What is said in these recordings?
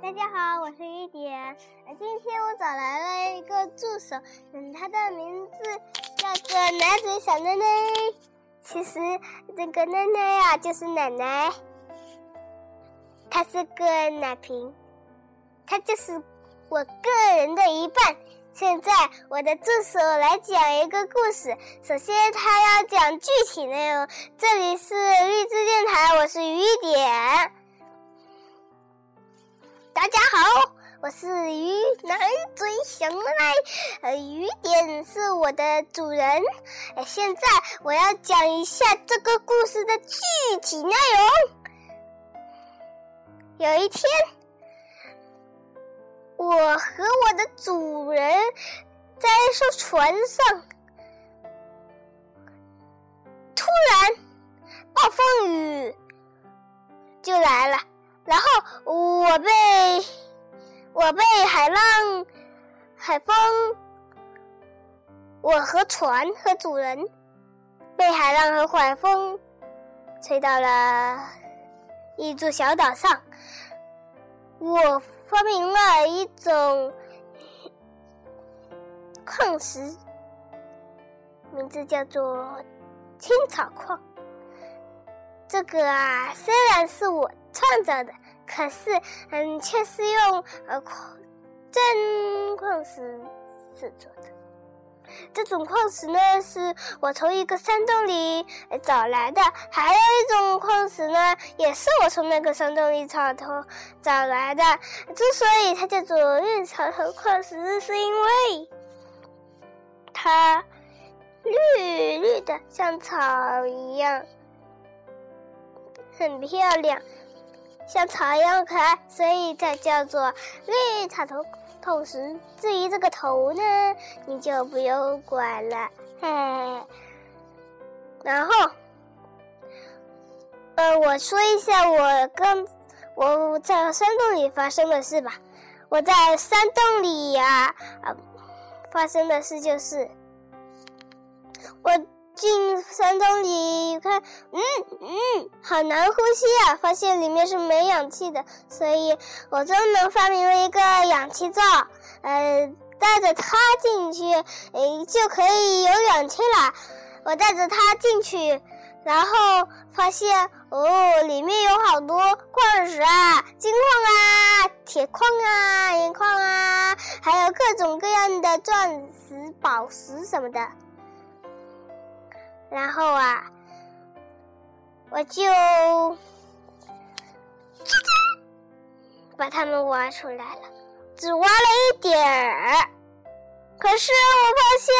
大家好，我是雨点。今天我找来了一个助手，嗯，他的名字叫做奶嘴小奶奶。其实这个奶奶呀，就是奶奶，她是个奶瓶，她就是我个人的一半。现在我的助手来讲一个故事。首先，他要讲具体内容。这里是励志电台，我是雨点。大家好，我是鱼奶嘴小奶奶。呃，雨点是我的主人。呃，现在我要讲一下这个故事的具体内容。有一天。我和我的主人在一艘船上，突然暴风雨就来了，然后我被我被海浪、海风，我和船和主人被海浪和海风吹到了一座小岛上，我。发明了一种矿石，名字叫做青草矿。这个啊，虽然是我创造的，可是嗯，却是用呃矿真矿石制作的。这种矿石呢，是我从一个山洞里找来的；还有一种矿石呢，也是我从那个山洞里找头找来的。之所以它叫做绿草头矿石，是因为它绿绿的，像草一样，很漂亮，像草一样可爱，所以它叫做绿草头。同时，至于这个头呢，你就不用管了，嘿。然后，呃，我说一下我刚我在山洞里发生的事吧。我在山洞里呀，啊，发生的事就是我。进山洞里看，嗯嗯，好难呼吸啊！发现里面是没氧气的，所以我专门发明了一个氧气罩，呃，带着它进去，诶，就可以有氧气了。我带着它进去，然后发现哦，里面有好多矿石啊，金矿啊，铁矿啊，银矿啊，还有各种各样的钻石、宝石什么的。然后啊，我就把它们挖出来了，只挖了一点儿。可是我发现，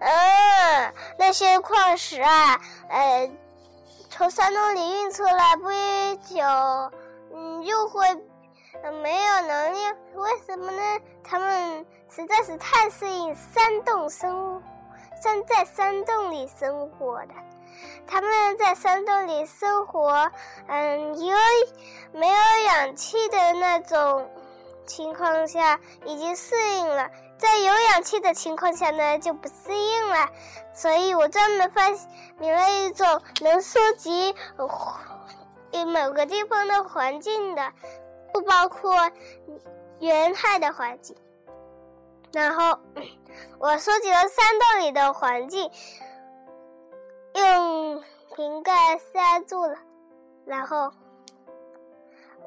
嗯，那些矿石啊，呃，从山洞里运出来不久，嗯，就会没有能量。为什么呢？他们实在是太适应山洞生物山在山洞里生活的，他们在山洞里生活，嗯，因为没有氧气的那种情况下已经适应了，在有氧气的情况下呢就不适应了，所以我专门发明了一种能收集某个地方的环境的，不包括沿海的环境。然后，我收集了山洞里的环境，用瓶盖塞住了。然后，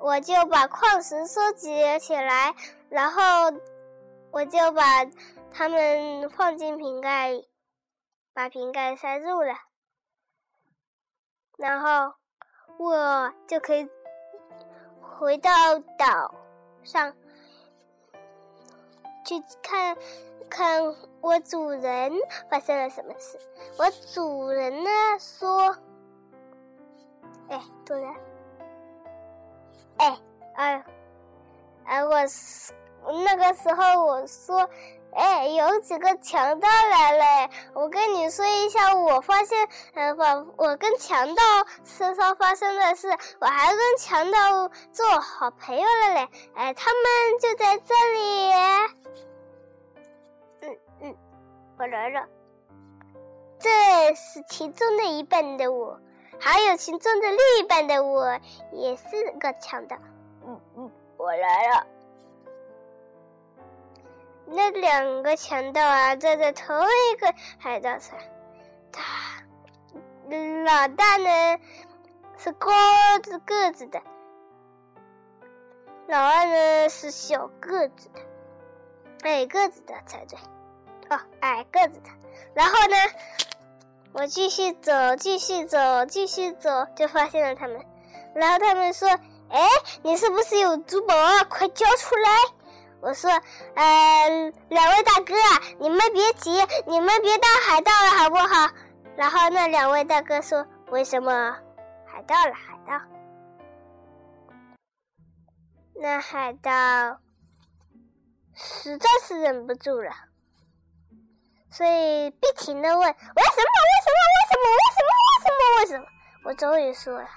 我就把矿石收集起来，然后我就把它们放进瓶盖，把瓶盖塞住了。然后，我就可以回到岛上。去看看我主人发生了什么事。我主人呢说：“哎，主人，哎，哎，哎，我那个时候我说。”哎，有几个强盗来了！我跟你说一下，我发现，呃，我我跟强盗身上发生的事，我还跟强盗做好朋友了嘞！哎，他们就在这里。来了。这是其中的一半的我，还有其中的另一半的我，也是个强盗。嗯嗯，我我来了。那两个强盗啊，站在同一个海盗船。他老大呢是高子个子的，老二呢是小个子的，矮个子的才对。哦，矮个子的。然后呢，我继续走，继续走，继续走，就发现了他们。然后他们说：“哎，你是不是有珠宝啊？快交出来！”我说：“呃，两位大哥，你们别急，你们别当海盗了，好不好？”然后那两位大哥说：“为什么？海盗了，海盗。”那海盗实在是忍不住了，所以不停的问：“为什么？为什么？为什么？为什么？为什么？为什么？”我终于说了。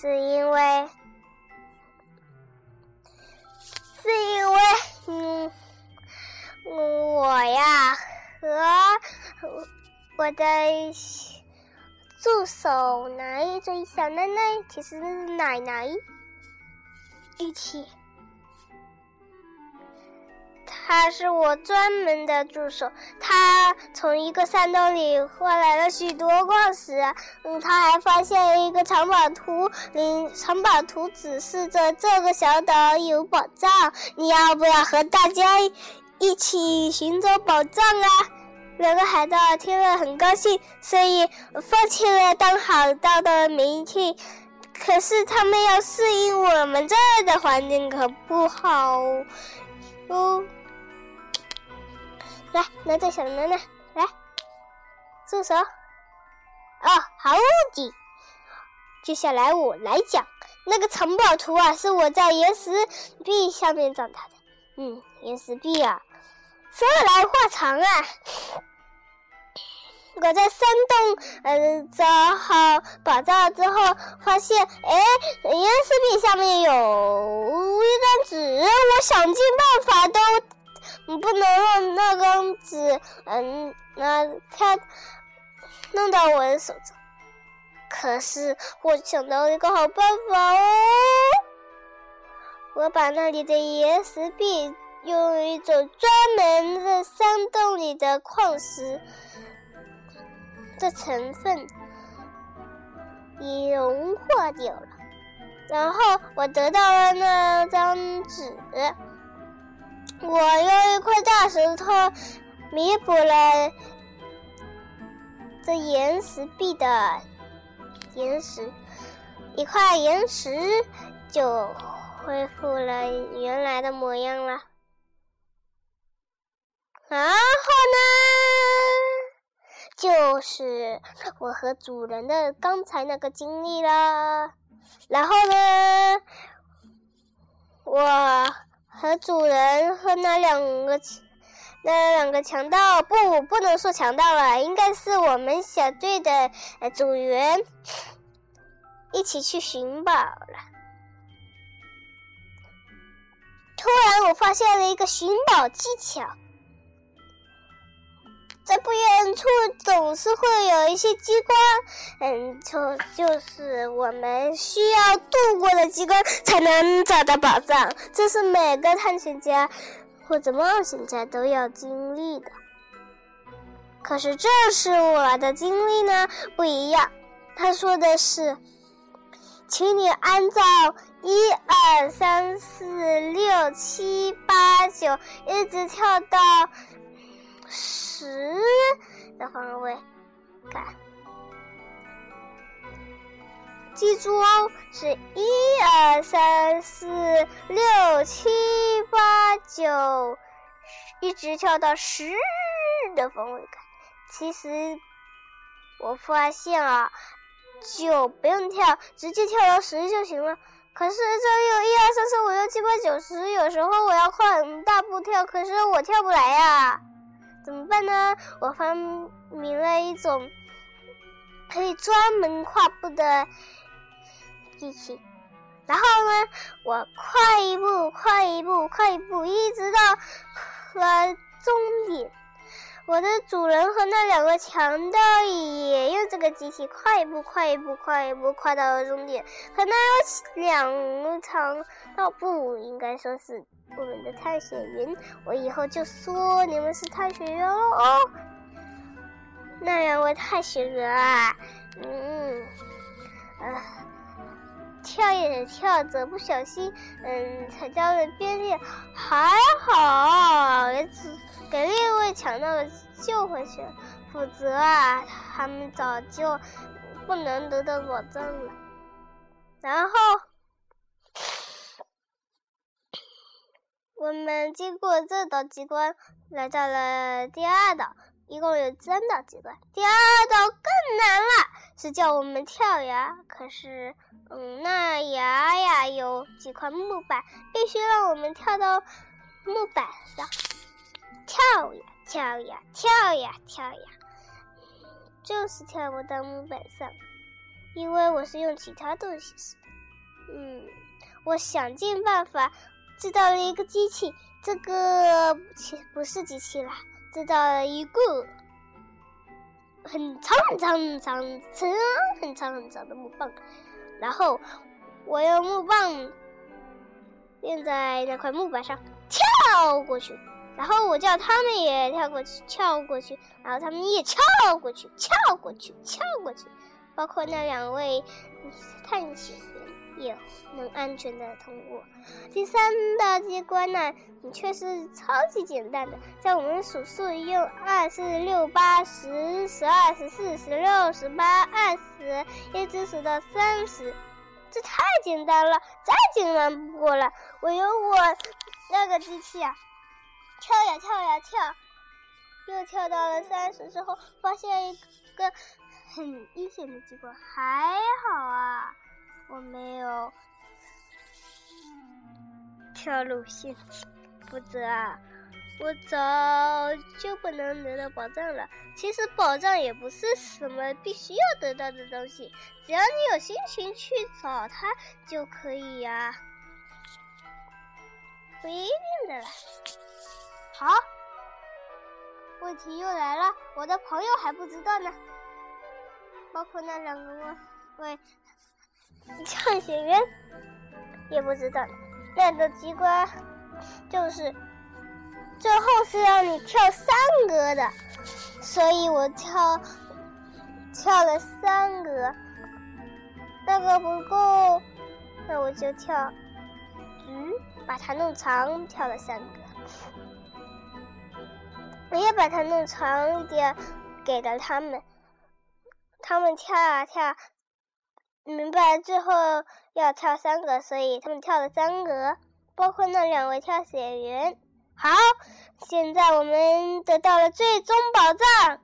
是因为，是因为，嗯，我呀和我的助手奶嘴小奶奶，其实奶奶一起。他是我专门的助手，他从一个山洞里换来了许多矿石。嗯，他还发现了一个藏宝图，嗯藏宝图指示着这个小岛有宝藏。你要不要和大家一起寻找宝藏啊？两个海盗听了很高兴，所以放弃了当海盗的名气。可是他们要适应我们这儿的环境，可不好哦。来，拿着小奶奶来，住手！哦，好的。接下来我来讲，那个藏宝图啊，是我在岩石壁下面找到的。嗯，岩石壁啊，说来话长啊。我在山洞呃找好宝藏之后，发现哎，岩石壁下面有一张纸，我想尽办法都。你不能让那张纸，嗯，那它弄到我的手中。可是我想到一个好办法哦，我把那里的岩石壁用一种专门的山洞里的矿石的成分已融化掉了，然后我得到了那张纸。我用一块大石头弥补了这岩石壁的岩石，一块岩石就恢复了原来的模样了。然后呢，就是我和主人的刚才那个经历了。然后呢，我。和主人和那两个那两个强盗不不能说强盗了，应该是我们小队的组员一起去寻宝了。突然，我发现了一个寻宝技巧。在不远处总是会有一些机关，嗯，就就是我们需要度过的机关才能找到宝藏，这是每个探险家或者冒险家都要经历的。可是这是我的经历呢不一样，他说的是，请你按照一二三四六七八九一直跳到。十的方位，看，记住哦，是一二三四六七八九，一直跳到十的方位看。其实我发现啊，九不用跳，直接跳到十就行了。可是这里有一二三四五六七八九十，有时候我要跨很大步跳，可是我跳不来呀。怎么办呢？我发明了一种可以专门跨步的机器，然后呢，我快一步，快一步，快一步，一直到了终点。我的主人和那两个强盗也用这个机器快一步、快一步、快一步，快到了终点。可那有两场道不应该说是我们的探险员，我以后就说你们是探险员了哦。那两位探险员啊，嗯，啊，跳也跳着，不小心，嗯，踩到了边界，还好，强盗救回去了，否则啊，他们早就不能得到保证了。然后，我们经过这道机关，来到了第二道，一共有三道机关。第二道更难了，是叫我们跳崖。可是，嗯，那崖呀有几块木板，必须让我们跳到木板上。跳呀跳呀跳呀跳呀，就是跳不到木板上，因为我是用其他东西。嗯，我想尽办法制造了一个机器，这个其不是机器啦，制造了一个很长很长很长长很长很长的木棒，然后我用木棒垫在那块木板上跳过去。然后我叫他们也跳过去，跳过去，然后他们也跳过去，跳过去，跳过去，包括那两位探险员也能安全的通过。第三道机关呢，却是超级简单的，在我们数数用二、四、六、八、十、十二、十四、十六、十八、二十，一直数到三十，这太简单了，再简单不过了。我用我那个机器啊。跳呀跳呀跳，又跳到了三十之后，发现一个很危险的机关。还好啊，我没有跳入陷阱，否则啊，我早就不能得到宝藏了。其实宝藏也不是什么必须要得到的东西，只要你有心情去找它就可以呀，不一定的啦。好，问题又来了，我的朋友还不知道呢，包括那两个位探险员也不知道。那个机关就是最后是让你跳三格的，所以我跳跳了三格，那个不够，那我就跳嗯，把它弄长，跳了三格。我也把它弄长一点，给了他们。他们跳啊跳，明白最后要跳三个，所以他们跳了三格，包括那两位跳险员。好，现在我们得到了最终宝藏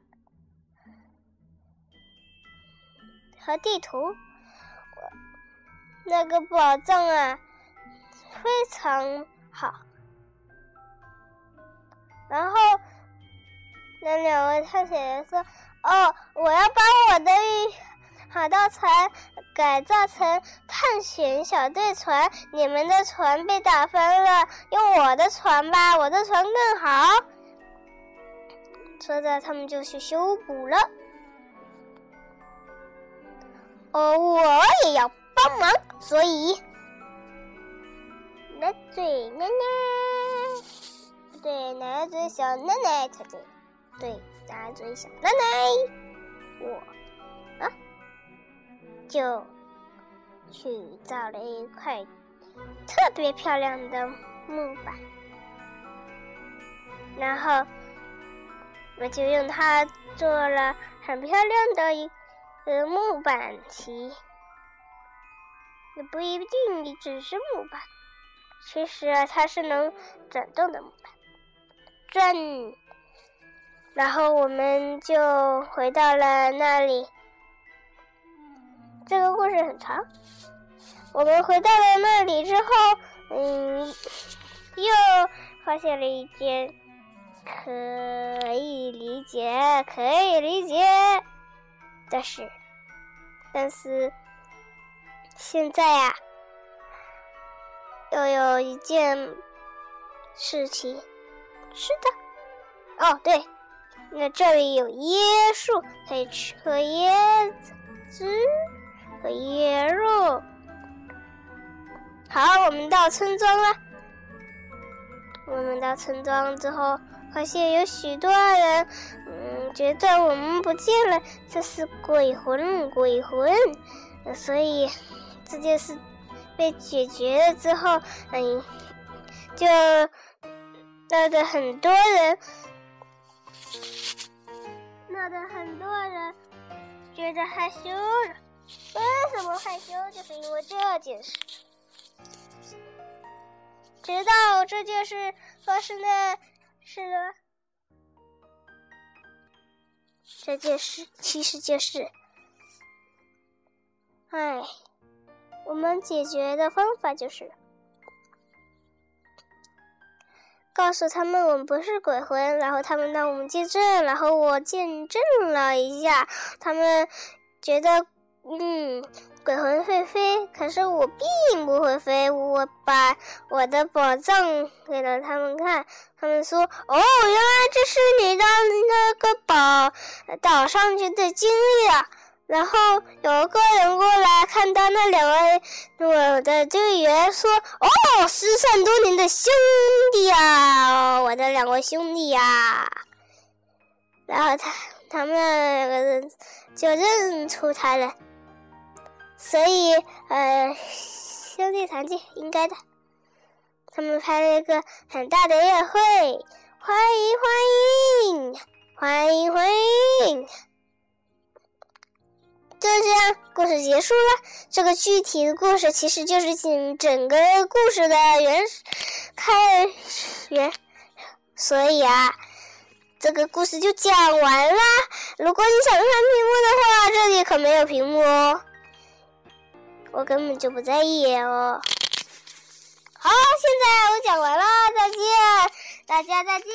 和地图。那个宝藏啊，非常好。然后。那两位探险员说：“哦，我要把我的海盗船改造成探险小队船。你们的船被打翻了，用我的船吧，我的船更好。”说着，他们就去修补了。哦，我也要帮忙，所以，奶嘴奶奶，对，奶嘴小奶奶才对。对，大家注意一下，奶奶，我啊，就去找了一块特别漂亮的木板，然后我就用它做了很漂亮的一个木板旗。也不一定你只是木板，其实它是能转动的木板，转。然后我们就回到了那里。这个故事很长。我们回到了那里之后，嗯，又发现了一件可以理解、可以理解的事。但是现在呀，又有一件事情。是的，哦，对。那这里有椰树，可以吃喝椰子汁和椰肉。好，我们到村庄了。我们到村庄之后，发现有许多人，嗯，觉得我们不见了，这是鬼魂，鬼魂。所以这件事被解决了之后，嗯，就带着很多人。觉得害羞了。为什么害羞？就是因为这件事。直到这件事发生的是了，这件事其实就是，哎，我们解决的方法就是。告诉他们我们不是鬼魂，然后他们让我们见证，然后我见证了一下，他们觉得嗯，鬼魂会飞，可是我并不会飞。我把我的宝藏给了他们看，他们说哦，原来这是你的那个宝岛上去的经历啊。然后有个人过来，看到那两位我的队员说：“哦，失散多年的兄弟啊，两位兄弟呀。”然后他他们两个人就认出他了，所以呃，兄弟团结应该的。他们开了一个很大的宴会，欢迎欢迎欢迎欢迎。就这样，故事结束了。这个具体的故事其实就是整整个故事的原开源，所以啊，这个故事就讲完了。如果你想看屏幕的话，这里可没有屏幕哦，我根本就不在意哦。好，现在我讲完了，再见，大家再见。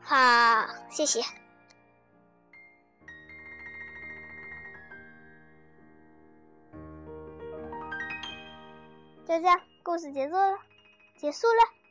好，谢谢。就这样，故事结束了，结束了。